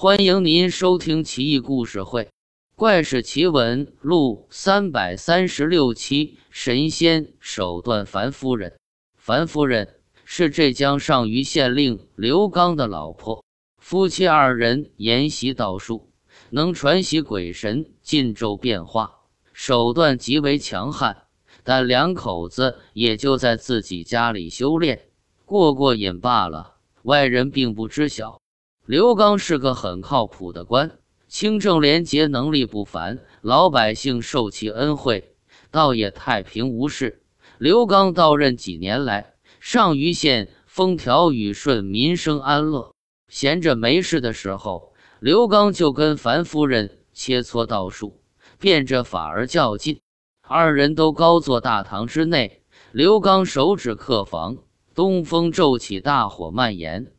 欢迎您收听《奇异故事会·怪事奇闻录》三百三十六期。神仙手段，樊夫人。樊夫人是浙江上虞县令刘刚的老婆，夫妻二人研习道术，能传习鬼神，禁咒变化，手段极为强悍。但两口子也就在自己家里修炼，过过瘾罢了，外人并不知晓。刘刚是个很靠谱的官，清正廉洁，能力不凡，老百姓受其恩惠，倒也太平无事。刘刚到任几年来，上虞县风调雨顺，民生安乐。闲着没事的时候，刘刚就跟樊夫人切磋道术，变着法儿较劲。二人都高坐大堂之内，刘刚手指客房，东风骤起，大火蔓延。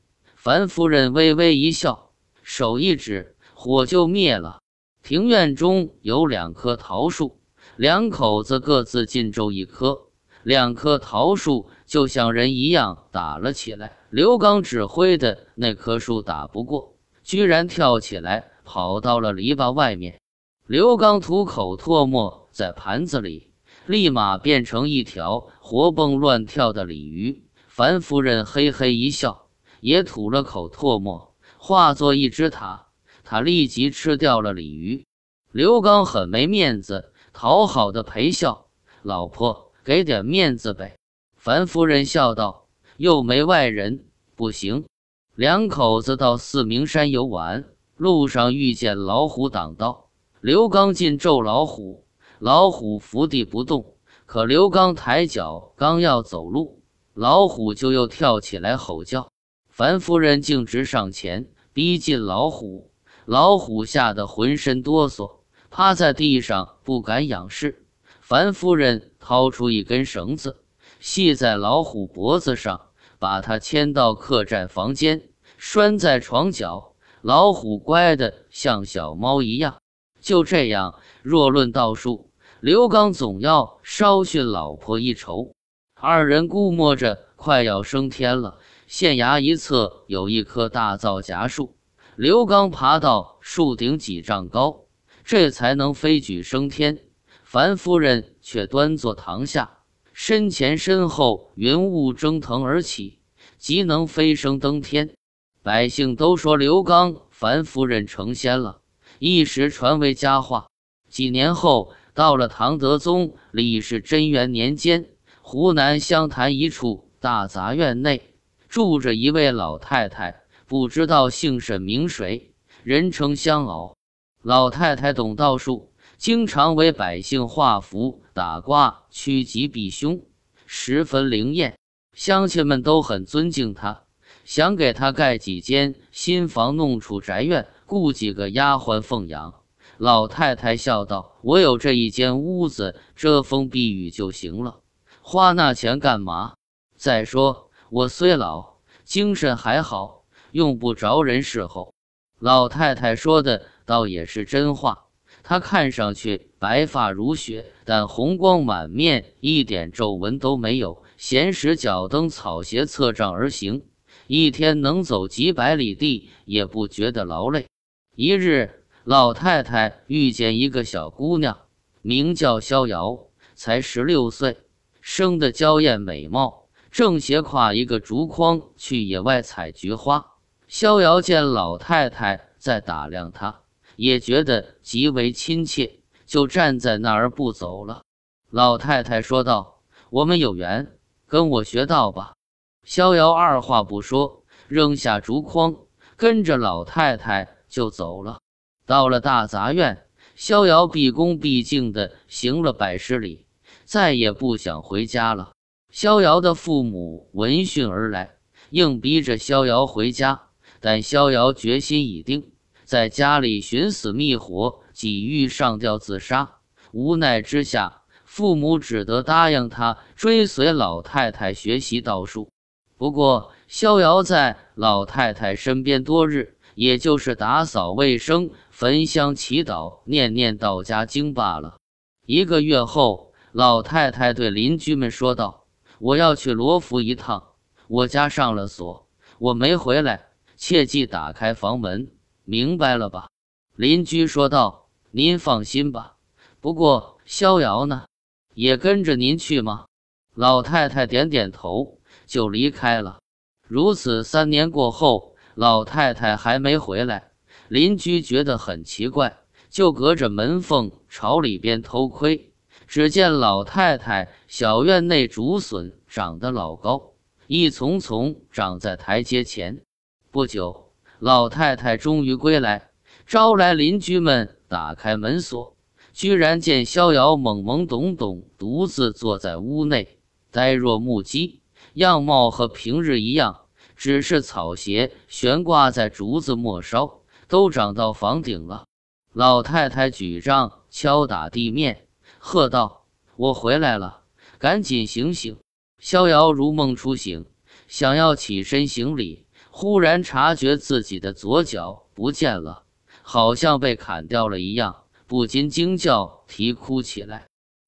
樊夫人微微一笑，手一指，火就灭了。庭院中有两棵桃树，两口子各自进咒一棵，两棵桃树就像人一样打了起来。刘刚指挥的那棵树打不过，居然跳起来跑到了篱笆外面。刘刚吐口唾沫在盘子里，立马变成一条活蹦乱跳的鲤鱼。樊夫人嘿嘿一笑。也吐了口唾沫，化作一只塔，他立即吃掉了鲤鱼。刘刚很没面子，讨好的陪笑：“老婆，给点面子呗。”樊夫人笑道：“又没外人，不行。”两口子到四明山游玩，路上遇见老虎挡道，刘刚进咒老虎，老虎伏地不动。可刘刚抬脚刚要走路，老虎就又跳起来吼叫。樊夫人径直上前，逼近老虎，老虎吓得浑身哆嗦，趴在地上不敢仰视。樊夫人掏出一根绳子，系在老虎脖子上，把它牵到客栈房间，拴在床角。老虎乖的像小猫一样。就这样，若论道术，刘刚总要稍逊老婆一筹。二人估摸着快要升天了。县衙一侧有一棵大皂荚树，刘刚爬到树顶几丈高，这才能飞举升天。樊夫人却端坐堂下，身前身后云雾蒸腾而起，即能飞升登天。百姓都说刘刚、樊夫人成仙了，一时传为佳话。几年后，到了唐德宗李氏贞元年间，湖南湘潭一处大杂院内。住着一位老太太，不知道姓甚名谁，人称香熬。老太太懂道术，经常为百姓画符、打卦、趋吉避凶，十分灵验。乡亲们都很尊敬她，想给她盖几间新房，弄处宅院，雇几个丫鬟奉养。老太太笑道：“我有这一间屋子，遮风避雨就行了，花那钱干嘛？再说……”我虽老，精神还好，用不着人侍候。老太太说的倒也是真话。她看上去白发如雪，但红光满面，一点皱纹都没有。闲时脚蹬草鞋，侧杖而行，一天能走几百里地，也不觉得劳累。一日，老太太遇见一个小姑娘，名叫逍遥，才十六岁，生得娇艳美貌。正斜挎一个竹筐去野外采菊花，逍遥见老太太在打量他，也觉得极为亲切，就站在那儿不走了。老太太说道：“我们有缘，跟我学道吧。”逍遥二话不说，扔下竹筐，跟着老太太就走了。到了大杂院，逍遥毕恭毕敬地行了百十里，再也不想回家了。逍遥的父母闻讯而来，硬逼着逍遥回家，但逍遥决心已定，在家里寻死觅活，几欲上吊自杀。无奈之下，父母只得答应他追随老太太学习道术。不过，逍遥在老太太身边多日，也就是打扫卫生、焚香祈祷、念念道家经罢了。一个月后，老太太对邻居们说道。我要去罗浮一趟，我家上了锁，我没回来，切记打开房门，明白了吧？邻居说道。您放心吧。不过逍遥呢？也跟着您去吗？老太太点点头，就离开了。如此三年过后，老太太还没回来，邻居觉得很奇怪，就隔着门缝朝里边偷窥。只见老太太小院内竹笋长得老高，一丛丛长在台阶前。不久，老太太终于归来，招来邻居们。打开门锁，居然见逍遥懵懵懂懂独自坐在屋内，呆若木鸡，样貌和平日一样，只是草鞋悬挂在竹子末梢，都长到房顶了。老太太举杖敲打地面，喝道：“我回来了，赶紧醒醒！”逍遥如梦初醒，想要起身行礼，忽然察觉自己的左脚不见了。好像被砍掉了一样，不禁惊叫啼哭起来。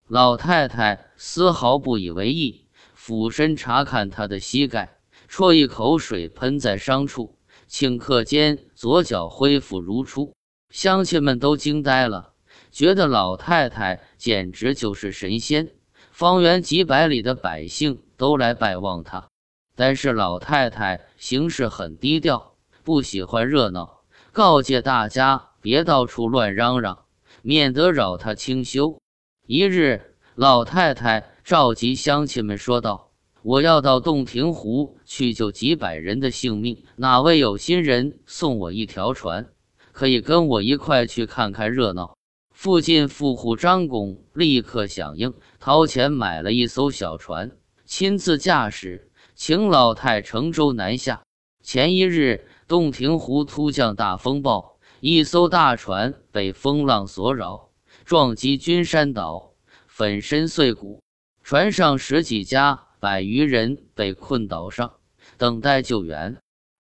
老太太丝毫不以为意，俯身查看他的膝盖，啜一口水喷在伤处，顷刻间左脚恢复如初。乡亲们都惊呆了，觉得老太太简直就是神仙，方圆几百里的百姓都来拜望她。但是老太太行事很低调，不喜欢热闹。告诫大家别到处乱嚷嚷，免得扰她清修。一日，老太太召集乡亲们说道：“我要到洞庭湖去救几百人的性命，哪位有心人送我一条船，可以跟我一块去看看热闹？”附近富户张公立刻响应，掏钱买了一艘小船，亲自驾驶，请老太乘舟南下。前一日。洞庭湖突降大风暴，一艘大船被风浪所扰，撞击君山岛，粉身碎骨。船上十几家百余人被困岛上，等待救援。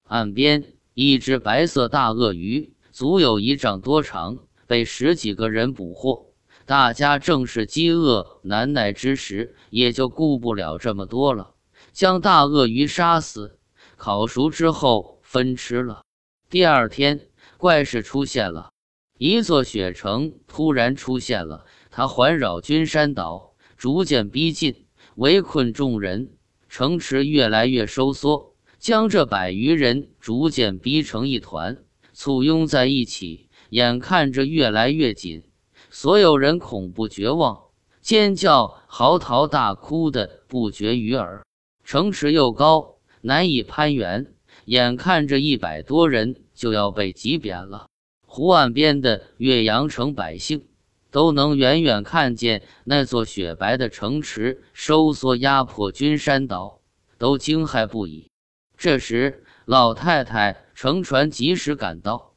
岸边一只白色大鳄鱼，足有一丈多长，被十几个人捕获。大家正是饥饿难耐之时，也就顾不了这么多了，将大鳄鱼杀死，烤熟之后。分吃了。第二天，怪事出现了，一座雪城突然出现了，它环绕君山岛，逐渐逼近，围困众人。城池越来越收缩，将这百余人逐渐逼成一团，簇拥在一起。眼看着越来越紧，所有人恐怖绝望，尖叫、嚎啕大哭的不绝于耳。城池又高，难以攀援。眼看着一百多人就要被挤扁了，湖岸边的岳阳城百姓都能远远看见那座雪白的城池收缩压迫君山岛，都惊骇不已。这时，老太太乘船及时赶到，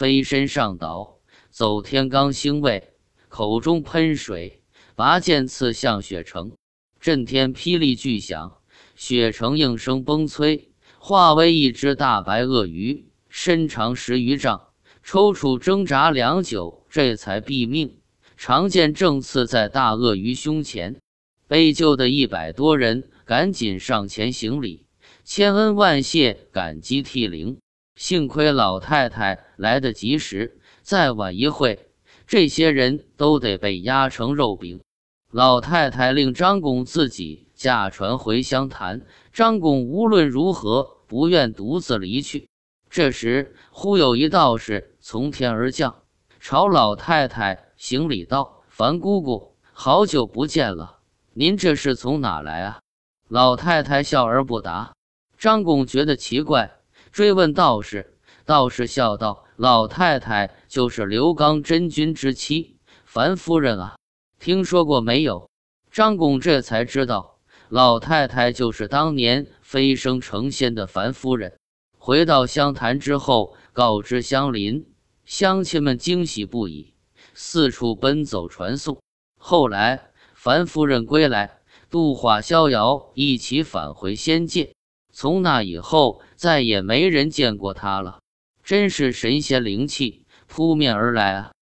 飞身上岛，走天罡星位，口中喷水，拔剑刺向雪城，震天霹雳巨响，雪城应声崩摧。化为一只大白鳄鱼，身长十余丈，抽搐挣扎良久，这才毙命。长剑正刺在大鳄鱼胸前，被救的一百多人赶紧上前行礼，千恩万谢，感激涕零。幸亏老太太来得及时，再晚一会，这些人都得被压成肉饼。老太太令张公自己驾船回湘潭。张公无论如何不愿独自离去。这时，忽有一道士从天而降，朝老太太行礼道：“樊姑姑，好久不见了，您这是从哪来啊？”老太太笑而不答。张公觉得奇怪，追问道士。道士笑道：“老太太就是刘刚真君之妻樊夫人啊，听说过没有？”张公这才知道。老太太就是当年飞升成仙的樊夫人。回到湘潭之后，告知乡邻，乡亲们惊喜不已，四处奔走传颂。后来，樊夫人归来，度化逍遥，一起返回仙界。从那以后，再也没人见过他了。真是神仙灵气扑面而来啊！